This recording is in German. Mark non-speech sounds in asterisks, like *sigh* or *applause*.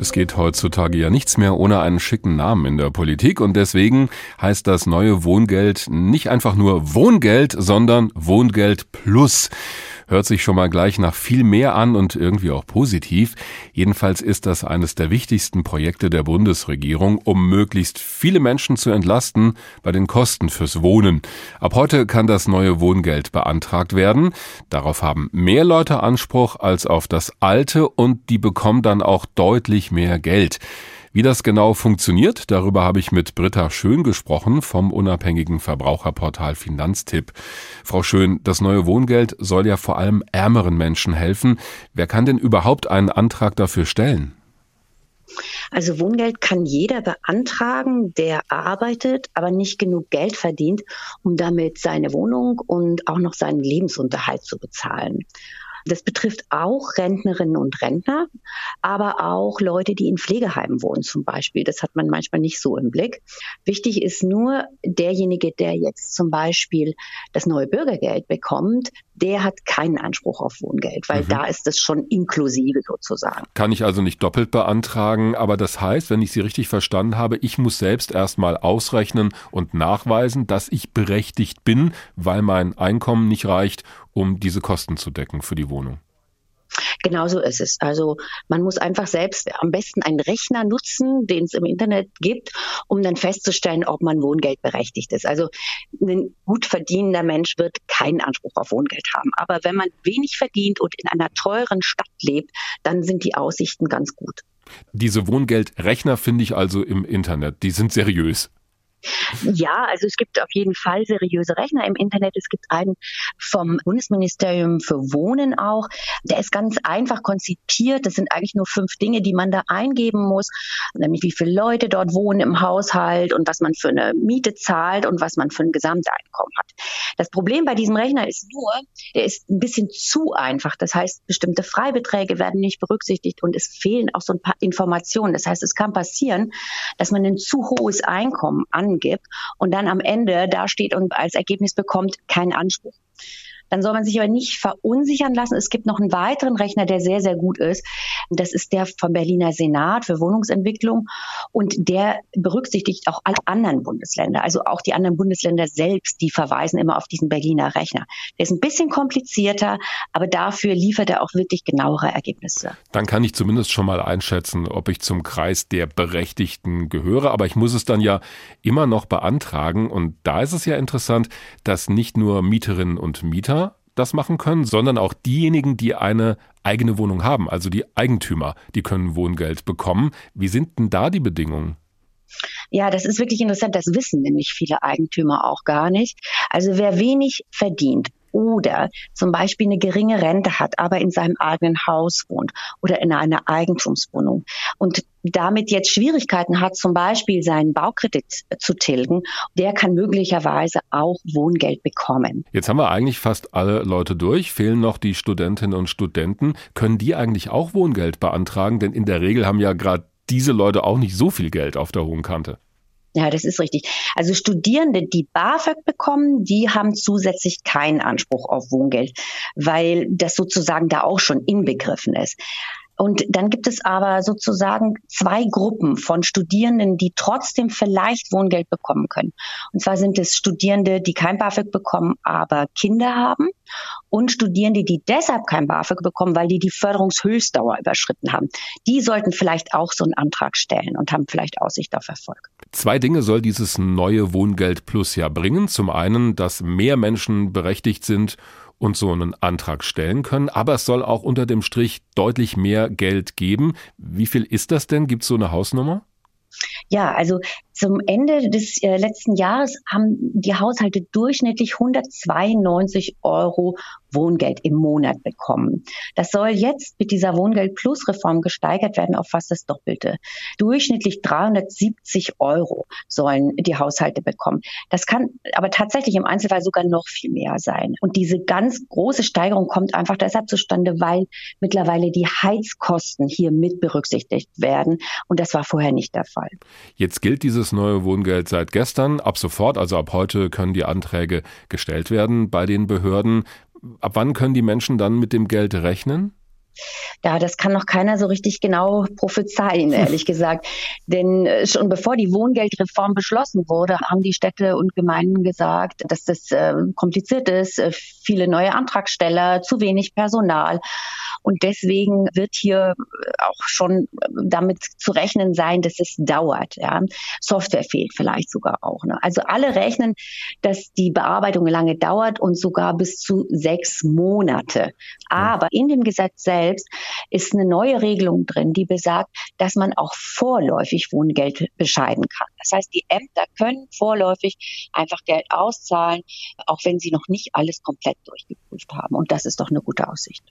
Es geht heutzutage ja nichts mehr ohne einen schicken Namen in der Politik und deswegen heißt das neue Wohngeld nicht einfach nur Wohngeld, sondern Wohngeld Plus. Hört sich schon mal gleich nach viel mehr an und irgendwie auch positiv. Jedenfalls ist das eines der wichtigsten Projekte der Bundesregierung, um möglichst viele Menschen zu entlasten bei den Kosten fürs Wohnen. Ab heute kann das neue Wohngeld beantragt werden. Darauf haben mehr Leute Anspruch als auf das alte und die bekommen dann auch deutlich mehr Geld. Wie das genau funktioniert, darüber habe ich mit Britta Schön gesprochen vom unabhängigen Verbraucherportal Finanztipp. Frau Schön, das neue Wohngeld soll ja vor allem ärmeren Menschen helfen. Wer kann denn überhaupt einen Antrag dafür stellen? Also Wohngeld kann jeder beantragen, der arbeitet, aber nicht genug Geld verdient, um damit seine Wohnung und auch noch seinen Lebensunterhalt zu bezahlen. Das betrifft auch Rentnerinnen und Rentner, aber auch Leute, die in Pflegeheimen wohnen zum Beispiel. Das hat man manchmal nicht so im Blick. Wichtig ist nur, derjenige, der jetzt zum Beispiel das neue Bürgergeld bekommt, der hat keinen Anspruch auf Wohngeld, weil mhm. da ist es schon inklusive sozusagen. Kann ich also nicht doppelt beantragen, aber das heißt, wenn ich Sie richtig verstanden habe, ich muss selbst erstmal ausrechnen und nachweisen, dass ich berechtigt bin, weil mein Einkommen nicht reicht, um diese Kosten zu decken für die Wohnung. Genau so ist es. Also man muss einfach selbst am besten einen Rechner nutzen, den es im Internet gibt, um dann festzustellen, ob man Wohngeld berechtigt ist. Also ein gut verdienender Mensch wird keinen Anspruch auf Wohngeld haben. Aber wenn man wenig verdient und in einer teuren Stadt lebt, dann sind die Aussichten ganz gut. Diese Wohngeldrechner finde ich also im Internet. Die sind seriös. Ja, also es gibt auf jeden Fall seriöse Rechner im Internet. Es gibt einen vom Bundesministerium für Wohnen auch. Der ist ganz einfach konzipiert. Das sind eigentlich nur fünf Dinge, die man da eingeben muss, nämlich wie viele Leute dort wohnen im Haushalt und was man für eine Miete zahlt und was man für ein Gesamteinkommen hat. Das Problem bei diesem Rechner ist nur, der ist ein bisschen zu einfach. Das heißt, bestimmte Freibeträge werden nicht berücksichtigt und es fehlen auch so ein paar Informationen. Das heißt, es kann passieren, dass man ein zu hohes Einkommen an angibt und dann am Ende da steht und als Ergebnis bekommt, keinen Anspruch dann soll man sich aber nicht verunsichern lassen. Es gibt noch einen weiteren Rechner, der sehr, sehr gut ist. Das ist der vom Berliner Senat für Wohnungsentwicklung und der berücksichtigt auch alle anderen Bundesländer, also auch die anderen Bundesländer selbst, die verweisen immer auf diesen Berliner Rechner. Der ist ein bisschen komplizierter, aber dafür liefert er auch wirklich genauere Ergebnisse. Dann kann ich zumindest schon mal einschätzen, ob ich zum Kreis der Berechtigten gehöre, aber ich muss es dann ja immer noch beantragen und da ist es ja interessant, dass nicht nur Mieterinnen und Mieter das machen können, sondern auch diejenigen, die eine eigene Wohnung haben, also die Eigentümer, die können Wohngeld bekommen. Wie sind denn da die Bedingungen? Ja, das ist wirklich interessant. Das wissen nämlich viele Eigentümer auch gar nicht. Also wer wenig verdient oder zum Beispiel eine geringe Rente hat, aber in seinem eigenen Haus wohnt oder in einer Eigentumswohnung und damit jetzt Schwierigkeiten hat, zum Beispiel seinen Baukredit zu tilgen, der kann möglicherweise auch Wohngeld bekommen. Jetzt haben wir eigentlich fast alle Leute durch, fehlen noch die Studentinnen und Studenten. Können die eigentlich auch Wohngeld beantragen? Denn in der Regel haben ja gerade diese Leute auch nicht so viel Geld auf der hohen Kante. Ja, das ist richtig. Also Studierende, die BAföG bekommen, die haben zusätzlich keinen Anspruch auf Wohngeld, weil das sozusagen da auch schon inbegriffen ist. Und dann gibt es aber sozusagen zwei Gruppen von Studierenden, die trotzdem vielleicht Wohngeld bekommen können. Und zwar sind es Studierende, die kein BAföG bekommen, aber Kinder haben und Studierende, die deshalb kein BAföG bekommen, weil die die Förderungshöchstdauer überschritten haben. Die sollten vielleicht auch so einen Antrag stellen und haben vielleicht Aussicht auf Erfolg. Zwei Dinge soll dieses neue Wohngeld Plus ja bringen. Zum einen, dass mehr Menschen berechtigt sind und so einen Antrag stellen können. Aber es soll auch unter dem Strich deutlich mehr Geld geben. Wie viel ist das denn? Gibt es so eine Hausnummer? Ja, also zum Ende des äh, letzten Jahres haben die Haushalte durchschnittlich 192 Euro Wohngeld im Monat bekommen. Das soll jetzt mit dieser Wohngeld Plus Reform gesteigert werden auf fast das Doppelte. Durchschnittlich 370 Euro sollen die Haushalte bekommen. Das kann aber tatsächlich im Einzelfall sogar noch viel mehr sein. Und diese ganz große Steigerung kommt einfach deshalb zustande, weil mittlerweile die Heizkosten hier mit berücksichtigt werden. Und das war vorher nicht der Fall. Jetzt gilt dieses neue Wohngeld seit gestern. Ab sofort, also ab heute, können die Anträge gestellt werden bei den Behörden. Ab wann können die Menschen dann mit dem Geld rechnen? Ja, das kann noch keiner so richtig genau prophezeien, *laughs* ehrlich gesagt. Denn äh, schon bevor die Wohngeldreform beschlossen wurde, haben die Städte und Gemeinden gesagt, dass das äh, kompliziert ist, äh, viele neue Antragsteller, zu wenig Personal. Und deswegen wird hier auch schon damit zu rechnen sein, dass es dauert. Ja. Software fehlt vielleicht sogar auch. Ne? Also alle rechnen, dass die Bearbeitung lange dauert und sogar bis zu sechs Monate. Aber in dem Gesetz selbst ist eine neue Regelung drin, die besagt, dass man auch vorläufig Wohngeld bescheiden kann. Das heißt, die Ämter können vorläufig einfach Geld auszahlen, auch wenn sie noch nicht alles komplett durchgeprüft haben. Und das ist doch eine gute Aussicht.